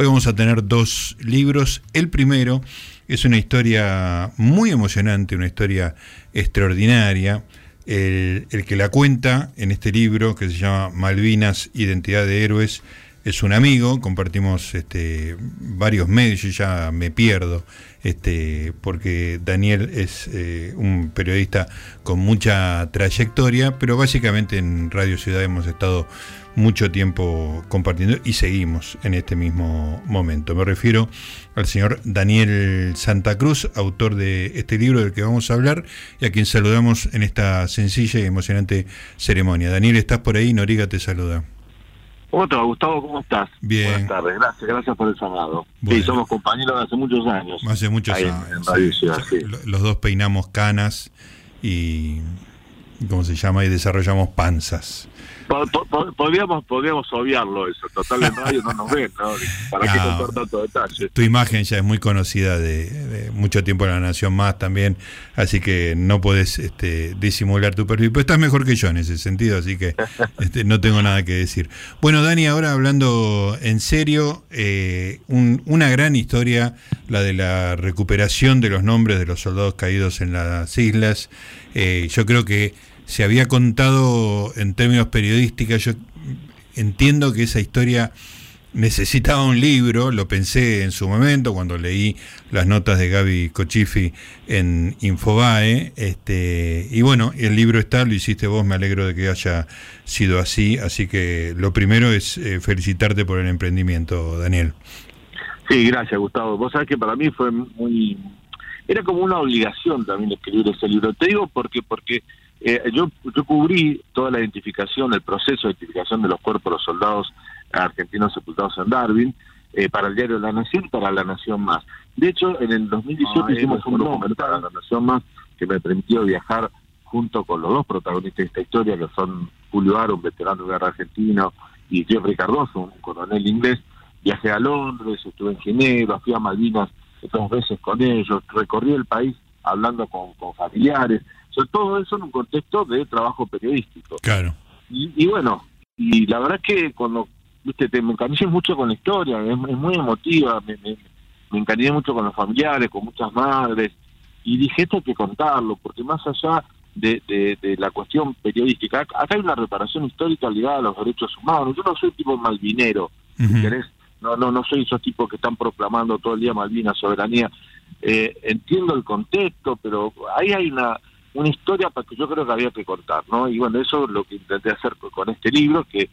Hoy vamos a tener dos libros. El primero es una historia muy emocionante, una historia extraordinaria. El, que la cuenta en este libro, que se llama Malvinas, Identidad de Héroes, es un amigo, compartimos este, varios medios, yo ya me pierdo, este, porque Daniel es eh, un periodista con mucha trayectoria, pero básicamente en Radio Ciudad hemos estado mucho tiempo compartiendo y seguimos en este mismo momento. Me refiero al señor Daniel Santa Cruz, autor de este libro del que vamos a hablar y a quien saludamos en esta sencilla y emocionante ceremonia. Daniel, ¿estás por ahí? Noriga te saluda. Otro, Gustavo, ¿cómo estás? Bien. Buenas tardes, gracias, gracias por el llamado. Sí, somos compañeros de hace muchos años. Hace muchos años. Los dos peinamos canas y, ¿cómo se llama? Y desarrollamos panzas podríamos, podríamos obviarlo eso, total en radio no nos ven, ¿no? ¿Para qué contar tanto detalle? Tu imagen ya es muy conocida de, mucho tiempo en La Nación Más también, así que no puedes este, disimular tu perfil, pero estás mejor que yo en ese sentido, así que este, no tengo nada que decir. Bueno, Dani, ahora hablando en serio, eh, una gran historia, la de la recuperación de los nombres de los soldados caídos en las islas. Eh, yo creo que se había contado en términos periodísticos, yo entiendo que esa historia necesitaba un libro, lo pensé en su momento cuando leí las notas de Gaby Cochifi en Infobae, este, y bueno, el libro está, lo hiciste vos, me alegro de que haya sido así, así que lo primero es eh, felicitarte por el emprendimiento, Daniel. Sí, gracias Gustavo. Vos sabés que para mí fue muy... Era como una obligación también escribir ese libro. Te digo porque, porque eh, yo, yo cubrí toda la identificación, el proceso de identificación de los cuerpos de los soldados argentinos sepultados en Darwin, eh, para el diario La Nación y para La Nación Más. De hecho, en el 2018 ah, hicimos un documental para La Nación Más que me permitió viajar junto con los dos protagonistas de esta historia, que son Julio Aro, un veterano de guerra argentino, y Jeffrey Cardoso, un coronel inglés. Viajé a Londres, estuve en Ginebra, fui a Malvinas dos veces con ellos, recorrí el país hablando con, con familiares, todo eso en un contexto de trabajo periodístico. Claro. Y, bueno, y la verdad es que cuando viste, te, me encariñé mucho con la historia, es, muy emotiva, me, me, me mucho con los familiares, con muchas madres, y dije, esto hay que contarlo, porque más allá de, de, la cuestión periodística, acá hay una reparación histórica ligada a los derechos humanos. Yo no soy tipo malvinero, No, no, no soy esos tipos que están proclamando todo el día Malvinas, soberanía. Eh, entiendo el contexto, pero ahí hay una una historia para que yo creo que había que contar, ¿no? Y bueno, eso es lo que intenté hacer con este libro, que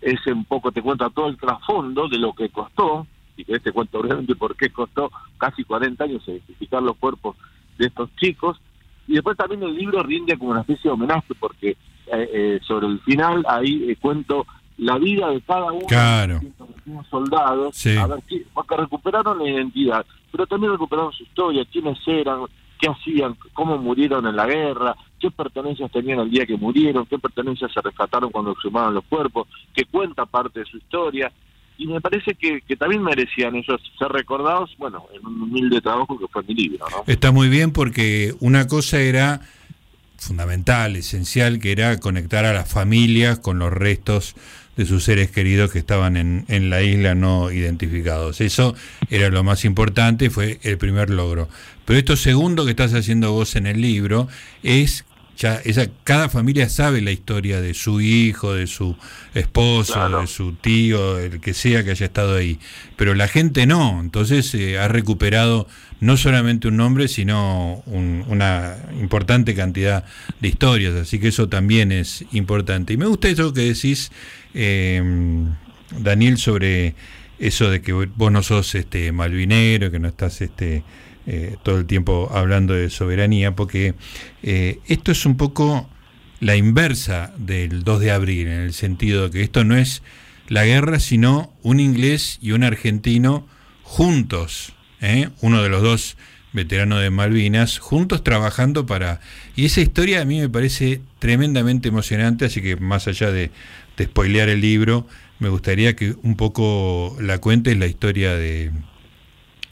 es un poco, te cuenta todo el trasfondo de lo que costó, y que este cuento brevemente por qué costó casi 40 años identificar los cuerpos de estos chicos, y después también el libro rinde como una especie de homenaje, porque eh, eh, sobre el final ahí eh, cuento la vida de cada uno de los soldados, a ver, porque recuperaron la identidad, pero también recuperaron su historia, quiénes eran, qué hacían, cómo murieron en la guerra, qué pertenencias tenían el día que murieron, qué pertenencias se rescataron cuando exhumaban los cuerpos, que cuenta parte de su historia. Y me parece que, también merecían ellos ser recordados, bueno, en un humilde trabajo que fue mi libro. ¿no? Está muy bien porque una cosa era fundamental, esencial, que era conectar a las familias con los restos de sus seres queridos que estaban en, en la isla no identificados. Eso era lo más importante, fue el primer logro. Pero esto segundo que estás haciendo vos en el libro es ya esa, cada familia sabe la historia de su hijo, de su esposo, de su tío, el que sea que haya estado ahí. Pero la gente no, entonces eh, ha recuperado no solamente un nombre, sino una importante cantidad de historias, así que eso también es importante. Y me gusta eso que decís, eh, Daniel, sobre eso de que vos no sos este malvinero, que no estás este eh, todo el tiempo hablando de soberanía, porque eh, esto es un poco la inversa del 2 de abril, en el sentido de que esto no es la guerra, sino un inglés y un argentino juntos, ¿eh? uno de los dos veteranos de Malvinas, juntos trabajando para... Y esa historia a mí me parece tremendamente emocionante, así que más allá de, de spoilear el libro, me gustaría que un poco la cuentes la historia de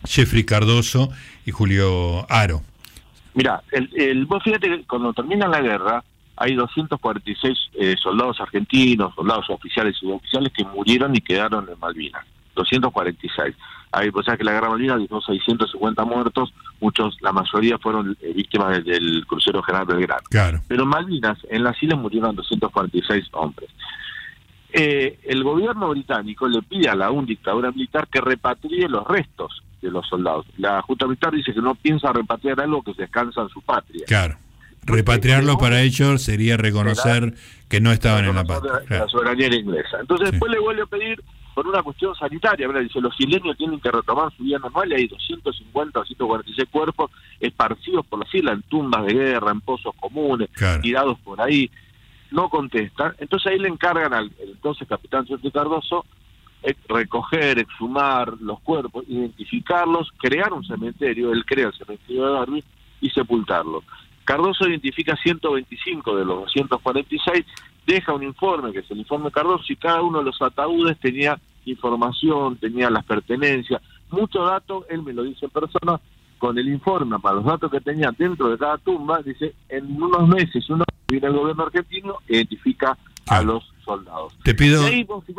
Jeffrey Cardoso y Julio Aro. Mira, el, el, vos fíjate que cuando termina la guerra hay 246 eh, soldados argentinos, soldados oficiales y suboficiales que murieron y quedaron en Malvinas. 246. Hay, pues, que la Guerra Malvinas dejó 650 muertos, muchos, la mayoría fueron eh, víctimas del, crucero General Belgrano. Claro. Pero en Malvinas, en las islas murieron 246 hombres. Eh, el gobierno británico le pide a la un dictadura militar que repatrie los restos de los soldados. La Junta Militar dice que no piensa repatriar algo que se descansa en su patria. Claro. Repatriarlo para ellos sería reconocer que no estaban en la patria. La soberanía inglesa. Entonces después le vuelve a pedir por una cuestión sanitaria, Dice, los isleños tienen que retomar su vida normal y hay 250 o 146 cuerpos esparcidos por las islas en tumbas de guerra, en pozos comunes, tirados por ahí. No contestan. Entonces ahí le encargan al entonces capitán Jorge Cardoso recoger, exhumar los cuerpos, identificarlos, crear un cementerio, él crea el cementerio de Darwin y sepultarlos. Cardoso identifica 125 de los 246, deja un informe, que es el informe Cardoso, y cada uno de los ataúdes tenía información, tenía las pertenencias, mucho dato, él me lo dice en persona, con el informe para los datos que tenía dentro de cada tumba, dice, en unos meses, uno viene el gobierno argentino, identifica a los soldados. Te pido,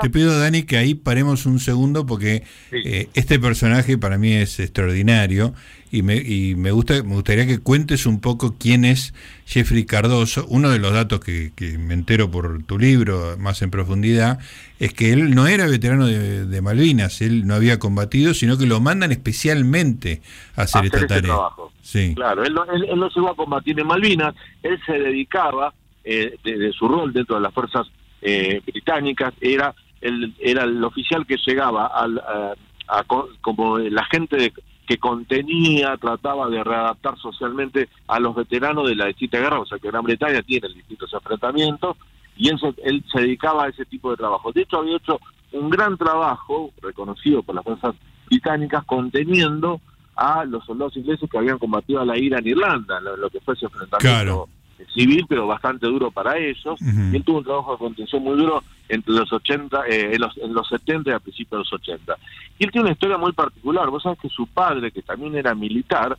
te pido, Dani, que ahí paremos un segundo porque eh, este personaje para mí es extraordinario y me, y me, gusta, me gustaría que cuentes un poco quién es Jeffrey Cardoso. Uno de los datos que, me entero por tu libro más en profundidad es que él no era veterano de, Malvinas, él no había combatido, sino que lo mandan especialmente a hacer, esta tarea. Trabajo. Sí. Claro, él no, él, no se iba a combatir en Malvinas, él se dedicaba eh, de, su rol dentro de las fuerzas eh, británicas, era el, era el oficial que llegaba al, a, como la gente que contenía, trataba de readaptar socialmente a los veteranos de la distinta guerra, o sea que Gran Bretaña tiene distintos enfrentamientos, y él él se dedicaba a ese tipo de trabajo. De hecho, había hecho un gran trabajo, reconocido por las fuerzas británicas, conteniendo a los soldados ingleses que habían combatido a la ira en Irlanda, lo, que fue ese enfrentamiento civil, pero bastante duro para ellos. Y él tuvo un trabajo de contención muy duro entre los 80, eh, en, los, en los 70 y a principios de los 80. Y él tiene una historia muy particular. Vos sabés que su padre, que también era militar,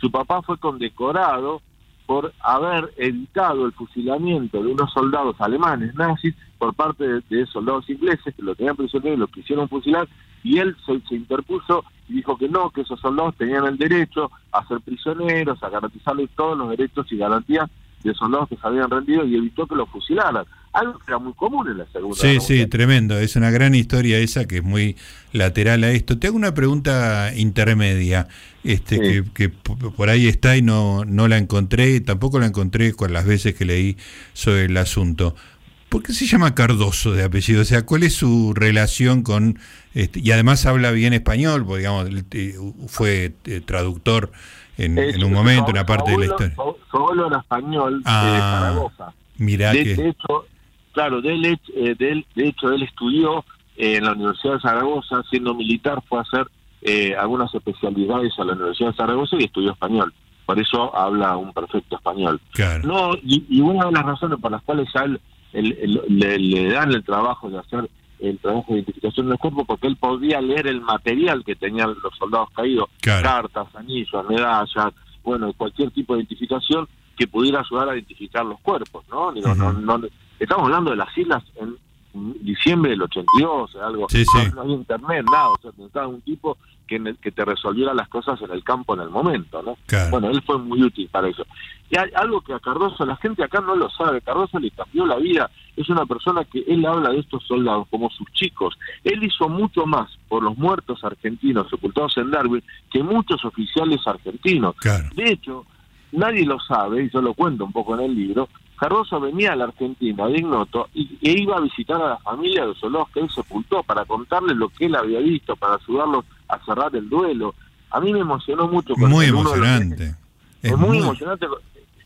su papá fue condecorado por haber evitado el fusilamiento de unos soldados alemanes nazis por parte de, soldados ingleses que lo tenían prisionero y lo quisieron fusilar y él se, se, interpuso y dijo que no, que esos soldados tenían el derecho a ser prisioneros, a garantizarles todos los derechos y garantías de soldados que se habían rendido y evitó que los fusilaran. Algo que era muy común en la Segunda Sí, sí, tremendo. Es una gran historia esa que es muy lateral a esto. Te hago una pregunta intermedia, este que, por ahí está y no, no la encontré, tampoco la encontré con las veces que leí sobre el asunto. ¿Por qué se llama Cardoso de apellido? O sea, ¿cuál es su relación con... Este, y además habla bien español, porque digamos, eh, fue eh, traductor en, un momento, una parte de la historia. Español ah, de Zaragoza. Mirá de, que... de hecho, claro, de, él, eh, de, de hecho él estudió en la Universidad de Zaragoza, siendo militar, fue a hacer eh, algunas especialidades a la Universidad de Zaragoza y estudió español. Por eso habla un perfecto español. Claro. No, y, una de las razones por las cuales a él le, le, dan el trabajo de hacer el trabajo de identificación del cuerpo porque él podía leer el material que tenían los soldados caídos, cartas, anillos, medallas, bueno, cualquier tipo de identificación que pudiera ayudar a identificar los cuerpos, ¿no? no, estamos hablando de las islas en diciembre del 82, algo, no, había internet, nada, o sea, necesitaba un tipo que, que te resolviera las cosas en el campo en el momento, ¿no? Bueno, él fue muy útil para eso. Y hay algo que a Cardoso, la gente acá no lo sabe, Cardoso le cambió la vida, es una persona que él habla de estos soldados como sus chicos, él hizo mucho más por los muertos argentinos sepultados en Darwin que muchos oficiales argentinos. De hecho, nadie lo sabe, y yo lo cuento un poco en el libro, Cardoso venía a la Argentina de Ignoto y, e iba a visitar a la familia de los soldados que él sepultó para contarles lo que él había visto, para ayudarlos a cerrar el duelo. A mí me emocionó mucho. Muy emocionante. Es muy, emocionante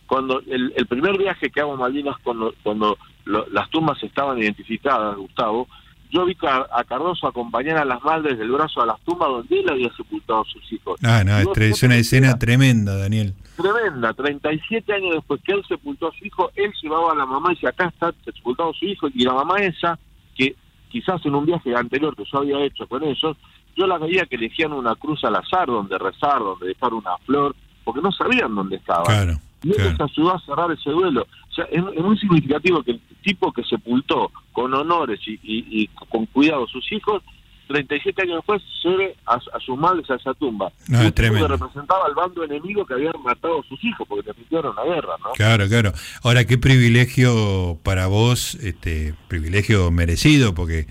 cuando el, primer viaje que hago a Malvinas, cuando, cuando las tumbas estaban identificadas, Gustavo, yo vi a, Cardoso acompañar a las madres del brazo a las tumbas donde él había sepultado a sus hijos. Ah, no, es, una escena tremenda, Daniel. Tremenda, 37 años después que él sepultó a su hijo, él llevaba a la mamá y dice, acá está sepultado su hijo, y la mamá esa, que quizás en un viaje anterior que yo había hecho con ellos, yo la veía que elegían una cruz al azar donde rezar, donde dejar una flor, porque no sabían dónde estaba. Claro. Y eso les ayudó a cerrar ese duelo. O sea, es, muy significativo que el tipo que sepultó con honores y, con cuidado a sus hijos 37 años después, lleve a, a sus madres a esa tumba. No, es tremendo. que representaba al bando enemigo que habían matado a sus hijos porque pidieron la guerra, ¿no? Claro, claro. Ahora, qué privilegio para vos, este privilegio merecido, porque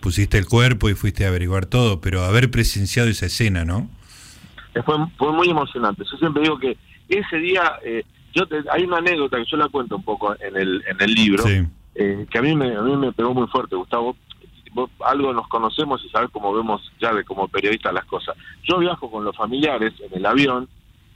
pusiste el cuerpo y fuiste a averiguar todo, pero haber presenciado esa escena, ¿no? Fue, fue muy emocionante. Yo siempre digo que ese día, eh, yo te- hay una anécdota que yo la cuento un poco en el, en el libro, Sí. eh, que a mí, me, a mí me pegó muy fuerte, Gustavo. Vos algo nos conocemos y sabes cómo vemos ya de como periodistas las cosas. Yo viajo con los familiares en el avión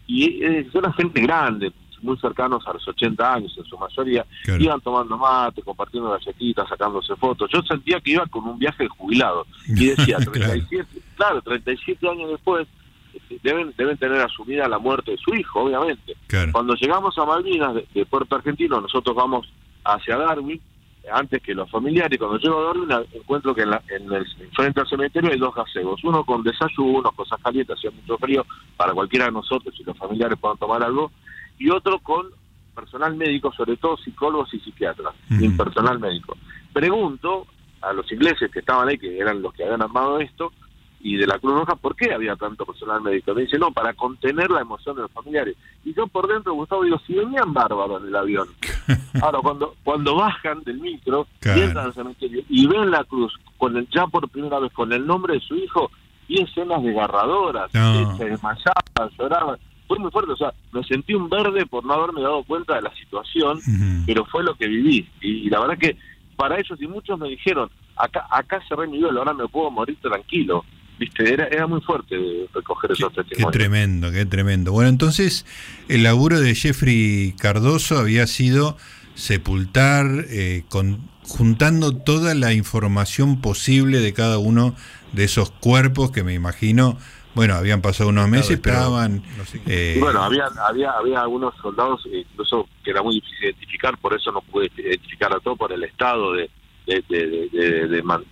y eh, son gente grande, muy cercanos a los 80 años en su mayoría, Claro. iban tomando mate, compartiendo galletitas, sacándose fotos. Yo sentía que iba con un viaje de jubilado y decía, Claro. 37, claro, 37 años después eh, deben deben tener asumida la muerte de su hijo, obviamente. Claro. Cuando llegamos a Malvinas de, de Puerto Argentino, nosotros vamos hacia Darwin, antes que los familiares, cuando llego a a- encuentro que en, la, en el frente al cementerio hay dos gazebos, uno con desayuno, cosas calientes, hacía mucho frío, para cualquiera de nosotros y los familiares puedan tomar algo, y otro con personal médico, sobre todo psicólogos y psiquiatras, Ujú. y personal médico. Pregunto a los ingleses que estaban ahí, que eran los que habían armado esto, y de la Cruz Roja, ¿por qué había tanto personal médico? Me dice, no, para contener la emoción de los familiares. Y yo por dentro, Gustavo, digo, si venían bárbaros en el avión. Ahora, cuando cuando bajan del micro Claro. y entran al cementerio y ven la cruz, con el, ya por primera vez con el nombre de su hijo, y escenas desgarradoras, No. se desmayaban, lloraban. Fue muy fuerte, o sea, me sentí un verde por no haberme dado cuenta de la situación, pero fue lo que viví. Y, la verdad que para ellos, y muchos me dijeron, acá acá cerré mi duelo, ahora me puedo morir tranquilo. Viste, era, era muy fuerte de recoger Qué, esos qué testimonios. tremendo, qué tremendo. Bueno, entonces el laburo de Jeffrey Cardoso había sido sepultar, eh, con, juntando toda la información posible de cada uno de esos cuerpos que me imagino, bueno, habían pasado unos meses, pero estaban... eh, Y bueno, había, había, había algunos soldados, eh, incluso que era muy difícil identificar, por eso no pude identificar a todos por el estado de, de, de, de- de- de man-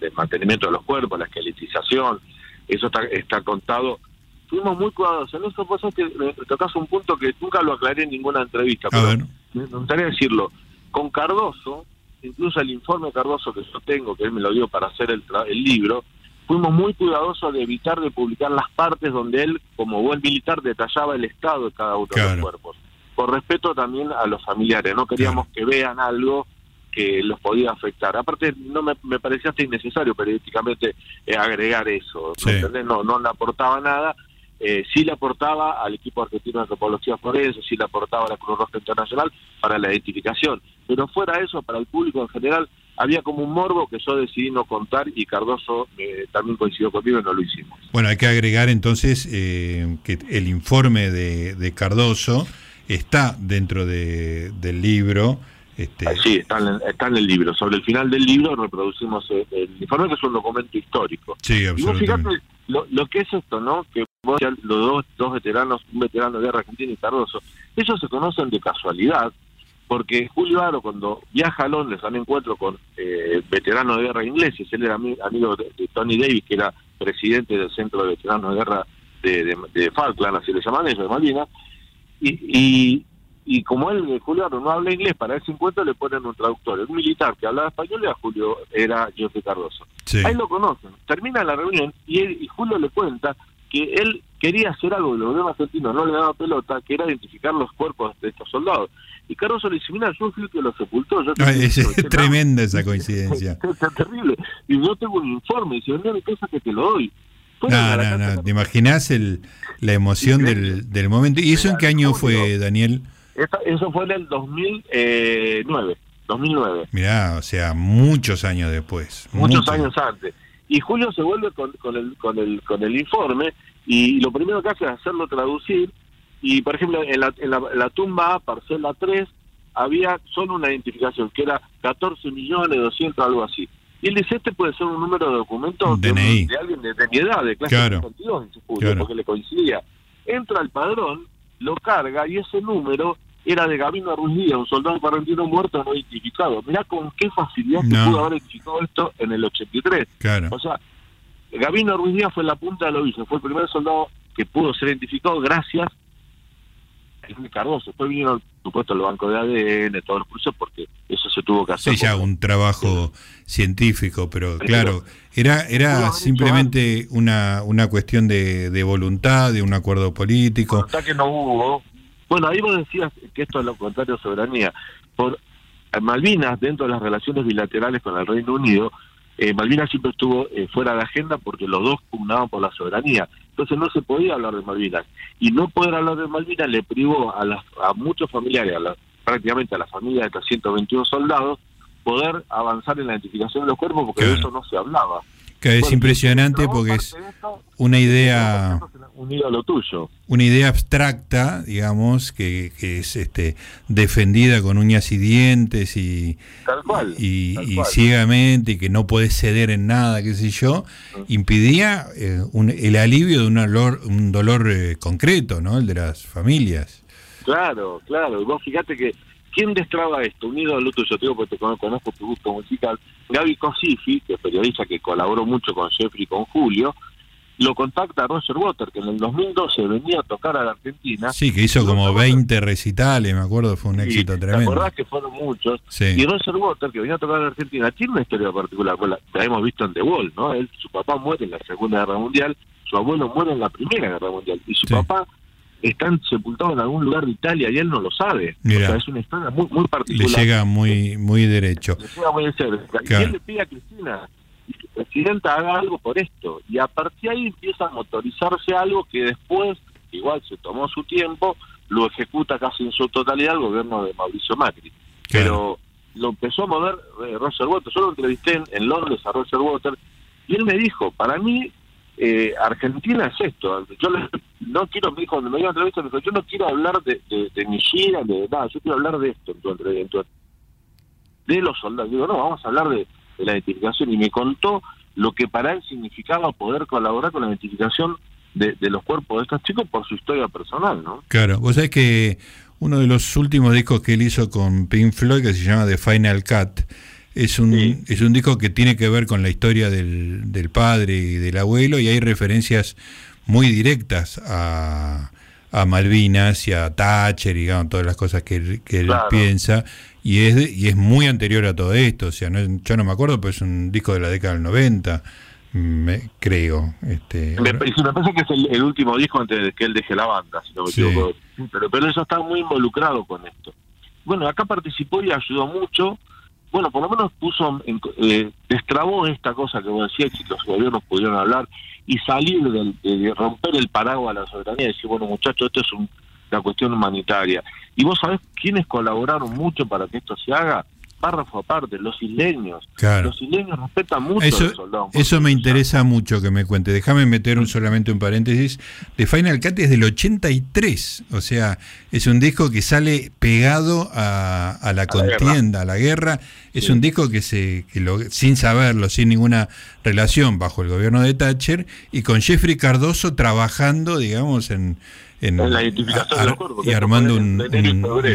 de mantenimiento de los cuerpos, la esqueletización, eso está, está contado. Fuimos muy cuidadosos. En eso vos que me tocas un punto que nunca lo aclaré en ninguna entrevista, pero ver, me gustaría decirlo. Con Cardoso, incluso el informe Cardoso que yo tengo, que él me lo dio para hacer el, tra- el libro, fuimos muy cuidadosos de evitar de publicar las partes donde él, como buen militar, detallaba el estado de cada uno de los cuerpos. Por respeto también a los familiares, no queríamos que vean algo que los podía afectar. Aparte, no me, me parecía hasta innecesario periodísticamente eh, agregar eso. No, no le aportaba nada. Eh, sí le aportaba al equipo argentino de antropología forense, sí le aportaba a la Cruz Roja Internacional para la identificación. Pero fuera eso, para el público en general, había como un morbo que yo decidí no contar y Cardoso eh, también coincidió conmigo y no lo hicimos. bueno, hay que agregar entonces eh, que el informe de, de Cardoso está dentro de, del libro. Este, Ah, Sí, está en, está en el libro. Sobre el final del libro reproducimos eh, el informe, que es un documento histórico. sí, Y vos absolutamente. fíjate lo, lo que es esto, ¿no? Que vos, los dos, dos veteranos, un veterano de guerra argentina y Cardoso, ellos se conocen de casualidad, porque Julio Aro, cuando viaja a Londres a un encuentro con eh, veteranos de guerra ingleses, él era ami- amigo de, de Tony Davis, que era presidente del Centro de Veteranos de Guerra de, de, de Falkland, así le llaman ellos, de Malvinas, y, y, y como él, eh, Julio Aro, no habla inglés, para ese encuentro le ponen un traductor, un militar que hablaba español era Julio, era José Cardoso. Sí. Ahí lo conocen. Termina la reunión y, él, y Julio le cuenta que él quería hacer algo que los gobiernos argentinos no le daba pelota, que era identificar los cuerpos de estos soldados. Y Cardoso le dice, mira, yo fui el que los sepultó. Yo Ah, es, es tremenda esa coincidencia. Es, terrible. Y yo tengo un informe. Y dice, venía a mi casa que te lo doy. No, no, no. ¿Te imaginas el, la emoción del, del momento? ¿Y eso en qué año fue, Daniel? Eso fue en el 2009. 2009. Mirá, o sea, muchos años después. muchos años antes. Y Julio se vuelve con, con, el, con, el, con el informe y lo primero que hace es hacerlo traducir. Y, por ejemplo, en la, en la, la tumba A, parcela 3, había solo una identificación, que era 14 millones 200, algo así. Y él dice, este puede ser un número de documento de, alguien de, de mi edad, de clase Claro. 52, dice Julio, Claro. porque le coincidía. Entra al padrón, lo carga y ese número era de Gabino Ruiz Díaz, un soldado argentino muerto no identificado. Mirá con qué facilidad se No. pudo haber identificado esto en el 83. Claro. O sea, Gabino Ruiz Díaz fue la punta del ovillo, fue el primer soldado que pudo ser identificado gracias Sí, ya un trabajo científico, pero claro, era era simplemente una, una cuestión de, de voluntad, de un acuerdo político. Voluntad que no hubo. Bueno, ahí vos decías que esto es lo contrario a soberanía. Por Malvinas, dentro de las relaciones bilaterales con el Reino Unido, eh, Malvinas siempre estuvo eh, fuera de agenda porque los dos pugnaban por la soberanía. Entonces no se podía hablar de Malvinas. Y no poder hablar de Malvinas le privó a, las, a muchos familiares, a prácticamente a la familia de 321 soldados, poder avanzar en la identificación de los cuerpos porque de eso no se hablaba. Que es impresionante porque es una idea lo tuyo. Una idea abstracta, digamos, que, es este defendida con uñas y dientes y y, ciegamente y que no puede ceder en nada, qué sé yo, mm. impidía eh, el alivio de un dolor un dolor eh, concreto, ¿no? El de las familias. Claro, claro. Vos fíjate que ¿Quién destraba esto? Unido al tuyo, yo te digo porque te conozco tu gusto musical. Gaby Cosifi, que es periodista que colaboró mucho con Jeffrey y con Julio, lo contacta a Roger Water, que en el 2012 venía a tocar a la Argentina. Sí, que hizo como 20 recitales, me acuerdo, fue un éxito tremendo. ¿Te acordás que fueron muchos? Y Roger Water, que venía a tocar a la Argentina, tiene una historia particular, la, la hemos visto en The Wall, ¿no? Él, su papá muere en la Segunda Guerra Mundial, su abuelo muere en la Primera Guerra Mundial, y su papá están sepultados en algún lugar de Italia y él no lo sabe. o sea, es una historia muy, muy particular. Le llega muy, muy derecho. Le llega muy Y él le pide a Cristina, presidenta haga algo por esto. Y a partir de ahí empieza a motorizarse algo que después, igual se tomó su tiempo, lo ejecuta casi en su totalidad el gobierno de Mauricio Macri. Pero lo empezó a mover eh, Roger Waters. Yo lo entrevisté en, Londres a Roger Waters y él me dijo, para mí eh, Argentina es esto. Yo no quiero, me dijo, cuando me dio entrevista, me dijo, yo no quiero hablar de, de, mi gira, de nada, yo quiero hablar de esto, en tu, de los soldados. Digo, no, vamos a hablar de, de la identificación. Y me contó lo que para él significaba poder colaborar con la identificación de, los cuerpos de estos chicos por su historia personal, ¿no? Claro, vos sabés que uno de los últimos discos que él hizo con Pink Floyd, que se llama The Final Cut, es un, es un disco que tiene que ver con la historia del, del padre y del abuelo y hay referencias muy directas a, a Malvinas y a Thatcher y todas las cosas que, él, que él piensa y es, y es muy anterior a todo esto, o sea, no, yo no me acuerdo, pero es un disco de la década del 90, me, creo. Este, me, parece que es el, último disco antes de que él deje la banda, si no me equivoco. Pero, pero eso está muy involucrado con esto. Bueno, acá participó y ayudó mucho. Bueno, por lo menos puso, eh, destrabó esta cosa que vos decías, que los gobiernos pudieron hablar y salir de, romper el paraguas a la soberanía y decir, bueno, muchachos, esto es un, una cuestión humanitaria. ¿Y vos sabés quiénes colaboraron mucho para que esto se haga? Párrafo aparte, los isleños. Los isleños respetan mucho eso. Eso me interesa mucho que me cuente. Déjame meter un solamente un paréntesis. The Final Cut es del 83. O sea, es un disco que sale pegado a, la contienda, a la guerra. Es un disco que se, que lo, sin saberlo, sin ninguna relación, bajo el gobierno de Thatcher, y con Jeffrey Cardoso trabajando, digamos, en en, la identificación de los cuerpos, y armando un,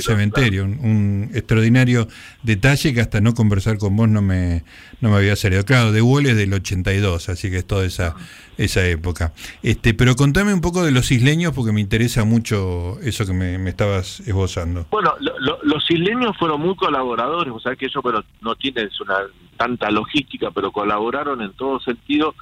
cementerio, un, extraordinario detalle que hasta no conversar con vos no me, no me había salido. Claro, de Wall es del 82, así que es toda esa, esa época. Este, pero contame un poco de los isleños porque me interesa mucho eso que me, estabas esbozando. Bueno, los isleños fueron muy colaboradores, o sea que ellos pero no tienen una tanta logística, pero colaboraron en todo sentido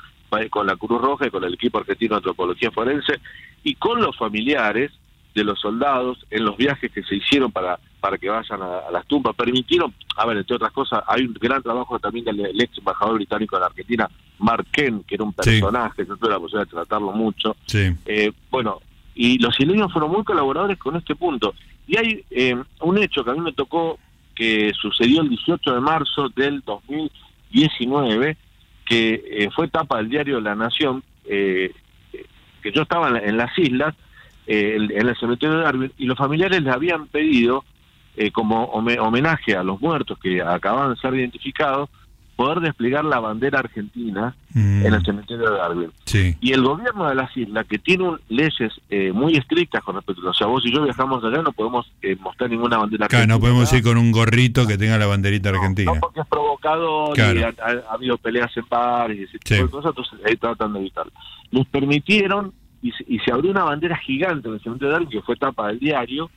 con la Cruz Roja y con el equipo argentino de antropología forense y con los familiares de los soldados en los viajes que se hicieron para para que vayan a, las tumbas. Permitieron, a ver, entre otras cosas, hay un gran trabajo también del ex embajador británico en Argentina, Mark Kent, que era un personaje, yo tuve la posibilidad de tratarlo mucho. Eh, bueno, y los isleños fueron muy colaboradores con este punto. Y hay eh, un hecho que a mí me tocó que sucedió el 18 de marzo del 2019, que eh, fue tapa del diario La Nación, eh, que yo estaba en, las islas, eh, en el cementerio de Darwin, y los familiares les habían pedido, como homenaje a los muertos que acababan de ser identificados, poder desplegar la bandera argentina mm. en el cementerio de Darwin. Y el gobierno de las islas, que tiene leyes eh, muy estrictas con respecto a... O sea, vos y yo viajamos allá, no podemos eh, mostrar ninguna bandera claro, no podemos ir con un gorrito que tenga la banderita argentina. No, porque es provocador y ha, habido peleas en pares y ese tipo de cosas, entonces ahí tratan de evitarlo. Nos permitieron, y se, y se abrió una bandera gigante en el cementerio de Darwin, que fue tapa del diario,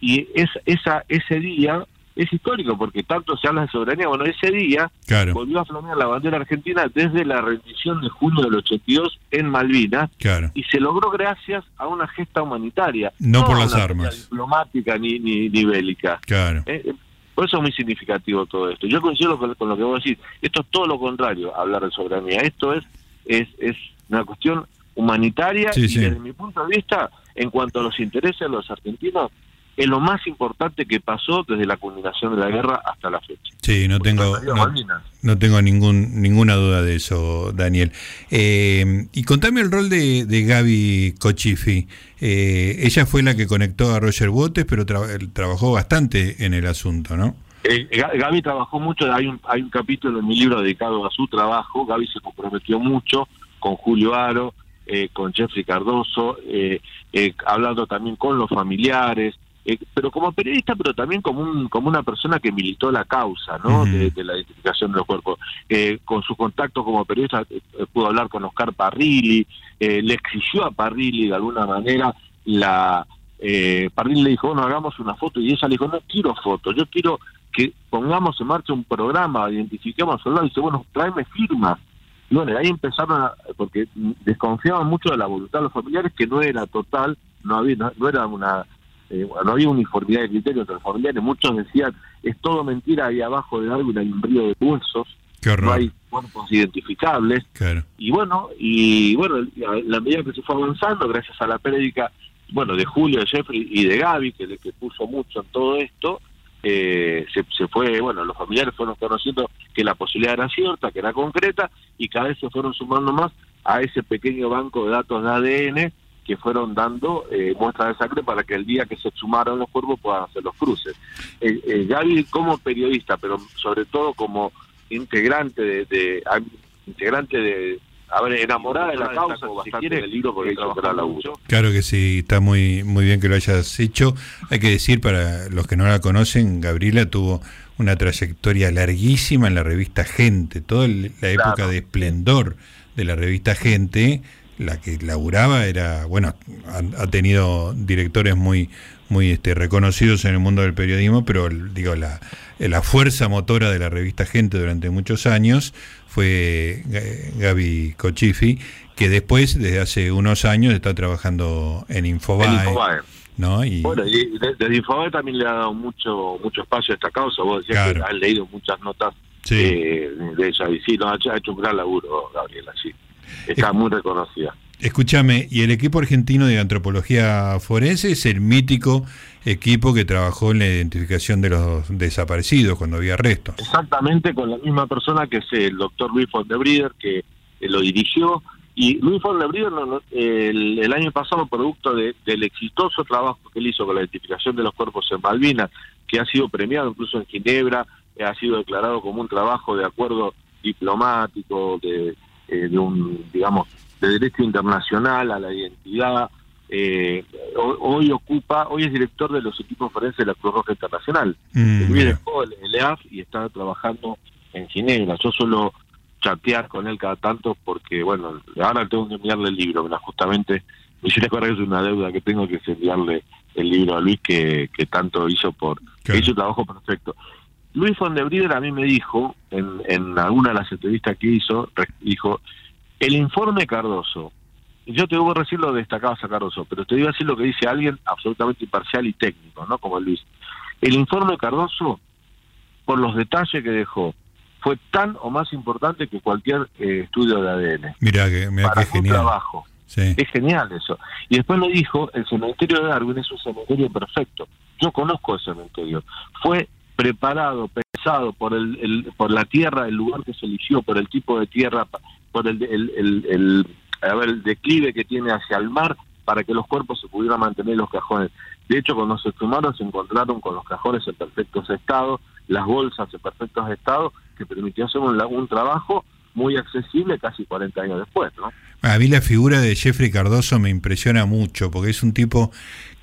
Y es, esa, ese día es histórico porque tanto se habla de soberanía. Bueno, ese día volvió a flamear la bandera argentina desde la rendición de junio del 82 en Malvinas y se logró gracias a una gesta humanitaria. No, por las armas. Diplomática ni, ni, bélica. Claro. Eh, eh, por eso es muy significativo todo esto. Yo coincido con, lo que voy a decir. Esto es todo lo contrario, hablar de soberanía. Esto es, es, es una cuestión humanitaria y desde mi punto de vista, en cuanto a los intereses de los argentinos, es lo más importante que pasó desde la culminación de la guerra hasta la fecha. Sí, no tengo, no, tengo ningún, ninguna duda de eso, Daniel. Eh, y contame el rol de, de Gaby Cochifi. Eh, ella fue la que conectó a Roger Botes, pero trabajó bastante en el asunto, ¿no? Eh, Gaby trabajó mucho, hay un, hay un capítulo en mi libro dedicado a su trabajo, Gaby se comprometió mucho con Julio Aro, eh, con Jeffrey Cardoso, hablando también con los familiares, eh, pero como periodista, pero también como un, como una persona que militó la causa, ¿no? de, la identificación de los cuerpos. Eh, con su contacto como periodista eh, pudo hablar con Oscar Parrilli, le exigió a Parrilli de alguna manera la Parrilli le dijo, bueno, hagamos una foto y ella le dijo, no quiero fotos, yo quiero que pongamos en marcha un programa, identifiquemos a y dice, bueno, tráeme firmas. Y bueno, ahí empezaron, a, porque desconfiaban mucho de la voluntad de los familiares, que no era total, no había no era una eh, no había uniformidad de criterio entre los familiares, muchos decían, es todo mentira, ahí abajo de algo hay un brillo de pulsos, no hay cuerpos identificables, y bueno, y bueno, la medida que se fue avanzando, gracias a la prédica, bueno, de Julio, de Jeffrey y de Gaby, que, que puso mucho en todo esto, eh, se, se, fue, bueno, los familiares fueron conociendo que la posibilidad era cierta, que era concreta, y cada vez se fueron sumando más a ese pequeño banco de datos de ADN que fueron dando eh, muestras de sangre para que el día que se sumaron los cuerpos puedan hacer los cruces. Eh, eh, Gaby como periodista, pero sobre todo como integrante de, de integrante de a ver, enamorada de la causa, si quiere, el libro porque Claro que sí, está muy muy bien que lo hayas hecho. Hay que decir para los que no la conocen, Gabriela tuvo una trayectoria larguísima en la revista Gente, toda la época de esplendor de la revista Gente la que laburaba era, bueno, ha, tenido directores muy, muy este, reconocidos en el mundo del periodismo, pero digo, la, la fuerza motora de la revista Gente durante muchos años fue Gaby Cochifi, que después, desde hace unos años, está trabajando en Infobae. ¿no? Y... Bueno, y desde Infobae también le ha dado mucho mucho espacio a esta causa. Vos decías que has leído muchas notas eh, de ella y sí, ha hecho un gran laburo, Gabriela, sí está muy reconocida. Escúchame, y el equipo argentino de antropología forense es el mítico equipo que trabajó en la identificación de los desaparecidos cuando había arrestos. Exactamente, con la misma persona que es el doctor Luis von der que eh, lo dirigió. Y Luis von der el, año pasado, producto del exitoso trabajo que él hizo con la identificación de los cuerpos en Malvinas, que ha sido premiado incluso en Ginebra, eh, ha sido declarado como un trabajo de acuerdo diplomático, de eh, de un, digamos, de derecho internacional a la identidad. Eh, hoy, ocupa, hoy es director de los equipos forenses de la Cruz Roja Internacional. Mm, dejó el, EAF y está trabajando en Ginebra. Yo suelo chatear con él cada tanto porque, bueno, ahora tengo que enviarle el libro, justamente me hiciste que es una deuda que tengo que enviarle el libro a Luis que, que tanto hizo por que hizo trabajo perfecto. Luis von der a mí me dijo, en, en alguna de las entrevistas que hizo, dijo, el informe Cardoso, yo te voy a decir lo destacabas a Cardoso, pero te voy a decir lo que dice alguien absolutamente imparcial y técnico, ¿no? Como Luis. El informe Cardoso, por los detalles que dejó, fue tan o más importante que cualquier eh, estudio de ADN. Mira que, mira que genial. trabajo. Es genial eso. Y después me dijo, el cementerio de Darwin es un cementerio perfecto. Yo conozco el cementerio. Fue preparado, pensado por el, por la tierra, el lugar que se eligió, por el tipo de tierra, por el, el, el, el declive que tiene hacia el mar, para que los cuerpos se pudieran mantener en los cajones. De hecho, cuando se exhumaron se encontraron con los cajones en perfectos estados, las bolsas en perfectos estados, que permitió hacer un, un trabajo muy accesible casi 40 años después, ¿no? A mí la figura de Jeffrey Cardoso me impresiona mucho, porque es un tipo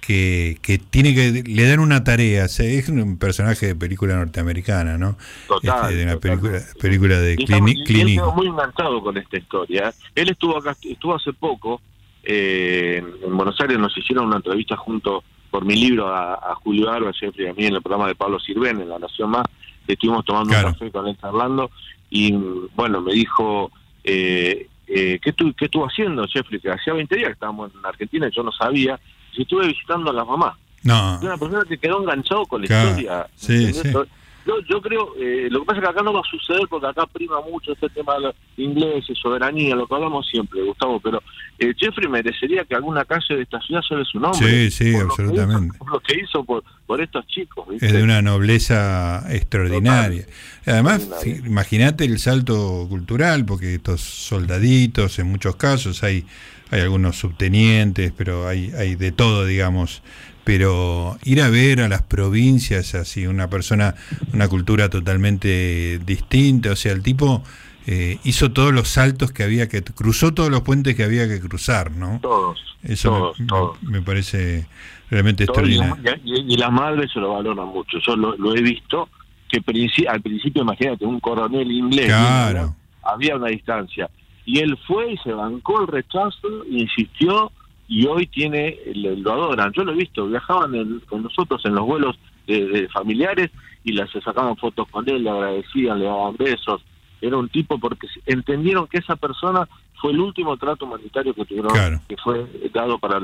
que, que tiene que le dan una tarea, es un personaje de película norteamericana, ¿no? Total, este, de una película, película de Clint muy enganchado con esta historia. Él estuvo acá, estuvo hace poco eh, en Buenos Aires, nos hicieron una entrevista junto por mi libro a, Julio Arba, Jeffrey, a mí en el programa de Pablo Sirven, en La Nación Más, estuvimos tomando un café con él charlando, y bueno, me dijo, eh, eh, ¿qué, tu, ¿qué estuvo haciendo, Jeffrey? Que hacía 20 días que estábamos en Argentina y yo no sabía, y estuve visitando a las mamás. No. Una persona que quedó enganchado con la historia. Sí, sí. Yo, yo creo, eh, lo que pasa es que acá no va a suceder porque acá prima mucho este tema de los ingleses, soberanía, lo que hablamos siempre, Gustavo, pero eh, Jeffrey merecería que alguna calle de esta ciudad sobre su nombre. Sí, sí, absolutamente. Lo que, hizo, por, por estos chicos. Es de una nobleza extraordinaria. Además, imagínate el salto cultural, porque estos soldaditos, en muchos casos, hay, hay algunos subtenientes, pero hay, hay de todo, digamos pero ir a ver a las provincias así, una persona, una cultura totalmente distinta, o sea, el tipo eh, hizo todos los saltos que había que, cruzó todos los puentes que había que cruzar, ¿no? Todos. Eso me, parece realmente extraordinario. Y, las madres se lo valoran mucho, yo lo, he visto, que al principio, imagínate, un coronel inglés, claro. había una distancia, y él fue y se bancó el rechazo, insistió, y hoy tiene lo adoran. Yo lo he visto, viajaban con nosotros en los vuelos de, familiares y las sacaban fotos con él, le agradecían, le daban besos. Era un tipo porque entendieron que esa persona fue el último trato humanitario que tuvieron, que fue dado para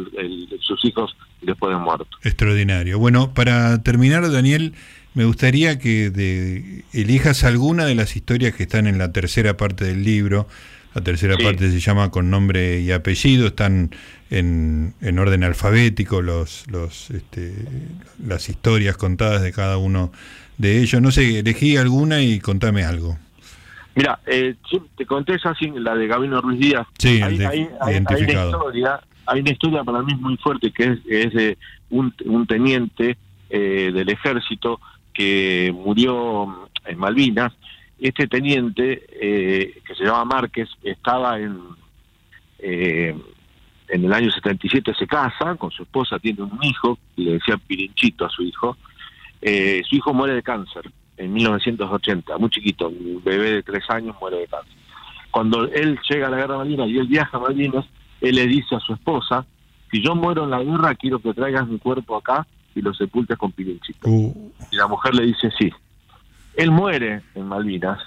sus hijos después de muerto. Extraordinario. Bueno, para terminar, Daniel, me gustaría que de, elijas alguna de las historias que están en la tercera parte del libro la tercera parte se llama con nombre y apellido, están en, en orden alfabético los, los, este, las historias contadas de cada uno de ellos. No sé, elegí alguna y contame algo. Mira, eh, te conté esa, la de Gabino Ruiz Díaz. Sí, hay, hay, identificado. una historia, hay una historia para mí muy fuerte que es, es de un, un teniente eh, del ejército que murió en Malvinas este teniente, eh, que se llama Márquez, estaba en, eh, en el año 77, se casa con su esposa, tiene un hijo, le decía Pirinchito a su hijo. Eh, su hijo muere de cáncer en 1980, muy chiquito, un bebé de tres años muere de cáncer. Cuando él llega a la guerra Malvinas y él viaja a Malvinas, él le dice a su esposa, si yo muero en la guerra, quiero que traigas mi cuerpo acá y lo sepultes con Pirinchito. Uh. Y la mujer le dice sí. Él muere en Malvinas,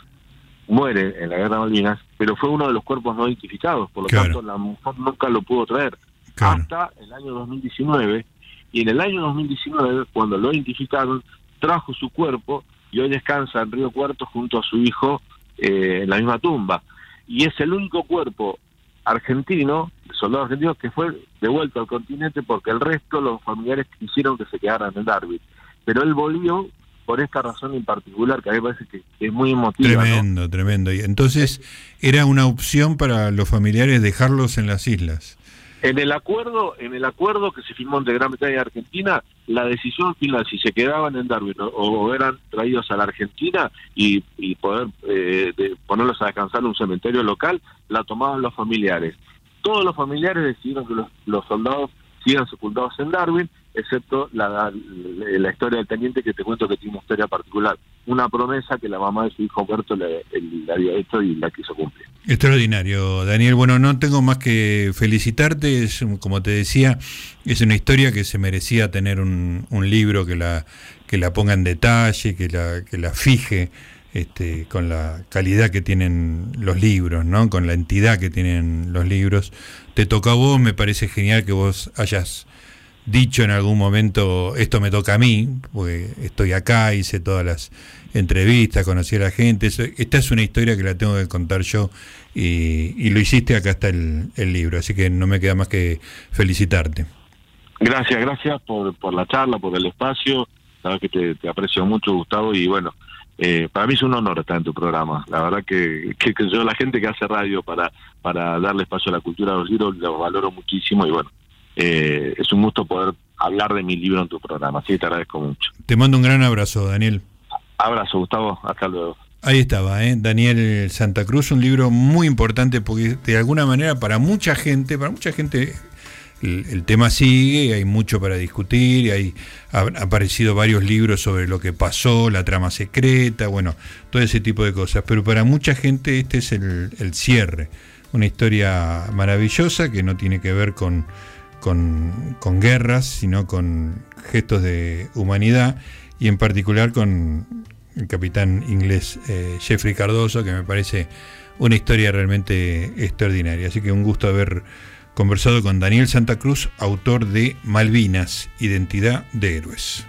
muere en la guerra de Malvinas, pero fue uno de los cuerpos no identificados, por lo tanto la mujer nunca lo pudo traer hasta el año 2019. Y en el año 2019, cuando lo identificaron, trajo su cuerpo y hoy descansa en Río Cuarto junto a su hijo eh, en la misma tumba. Y es el único cuerpo argentino, soldado argentino, que fue devuelto al continente porque el resto, los familiares quisieron que se quedaran en Darwin. Pero él volvió por esta razón en particular, que a mí me parece que es muy emotiva. Tremendo, tremendo. Y entonces, ¿era una opción para los familiares dejarlos en las islas? En el acuerdo, en el acuerdo que se firmó entre Gran Bretaña y Argentina, la decisión final si se quedaban en Darwin o, eran traídos a la Argentina y, poder eh, ponerlos a descansar en un cementerio local, la tomaban los familiares. Todos los familiares decidieron que los, los soldados sigan sepultados en Darwin excepto la, la, historia del teniente que te cuento que tiene una historia particular. Una promesa que la mamá de su hijo Humberto le, había hecho y la quiso cumplir. Extraordinario, Daniel. Bueno, no tengo más que felicitarte. Es, como te decía, es una historia que se merecía tener un, un libro que la, que la ponga en detalle, que la, que la fije. Este, con la calidad que tienen los libros, ¿no? con la entidad que tienen los libros. Te toca a vos, me parece genial que vos hayas dicho en algún momento, esto me toca a mí, porque estoy acá, hice todas las entrevistas, conocí a la gente. Esta es una historia que la tengo que contar yo y, lo hiciste, acá está el, libro, así que no me queda más que felicitarte. Gracias, gracias por, por la charla, por el espacio. Sabes que te, aprecio mucho, Gustavo, y bueno, eh, para mí es un honor estar en tu programa. La verdad que, que, yo, la gente que hace radio para, para darle espacio a la cultura de los libros, lo valoro muchísimo y bueno, eh, es un gusto poder hablar de mi libro en tu programa, así que te agradezco mucho. Te mando un gran abrazo, Daniel. Abrazo, Gustavo, hasta luego. Ahí estaba, ¿eh? Daniel Santa Cruz, un libro muy importante porque de alguna manera para mucha gente, para mucha gente el, tema sigue, hay mucho para discutir, y hay, han aparecido varios libros sobre lo que pasó, la trama secreta, bueno, todo ese tipo de cosas, pero para mucha gente este es el, el cierre, una historia maravillosa que no tiene que ver con con, con guerras, sino con gestos de humanidad y en particular con el capitán inglés eh, Jeffrey Cardoso, que me parece una historia realmente extraordinaria. Así que un gusto haber conversado con Daniel Santa Cruz, autor de Malvinas, Identidad de Héroes.